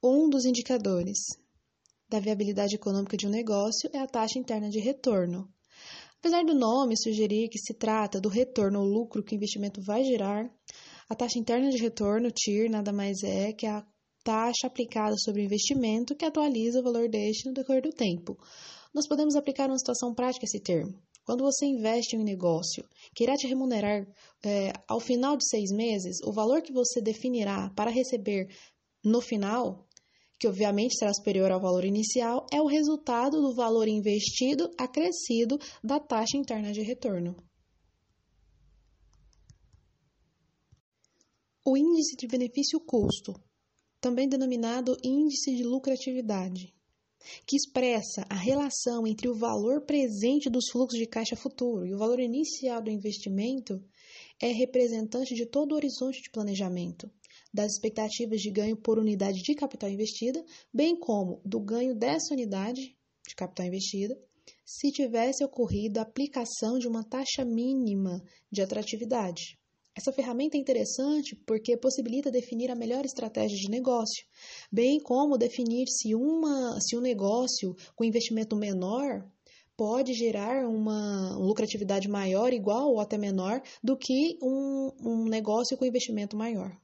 Um dos indicadores da viabilidade econômica de um negócio é a taxa interna de retorno. Apesar do nome sugerir que se trata do retorno ou lucro que o investimento vai gerar, a taxa interna de retorno, TIR, nada mais é que a taxa aplicada sobre o investimento que atualiza o valor deste no decorrer do tempo. Nós podemos aplicar uma situação prática esse termo. Quando você investe em um negócio que irá te remunerar é, ao final de seis meses, o valor que você definirá para receber no final que obviamente será superior ao valor inicial, é o resultado do valor investido acrescido da taxa interna de retorno. O índice de benefício-custo, também denominado índice de lucratividade, que expressa a relação entre o valor presente dos fluxos de caixa futuro e o valor inicial do investimento, é representante de todo o horizonte de planejamento, das expectativas de ganho por unidade de capital investida, bem como do ganho dessa unidade de capital investida, se tivesse ocorrido a aplicação de uma taxa mínima de atratividade. Essa ferramenta é interessante porque possibilita definir a melhor estratégia de negócio, bem como definir se, uma, se um negócio com investimento menor pode gerar uma lucratividade maior, igual ou até menor, do que um, um negócio com investimento maior.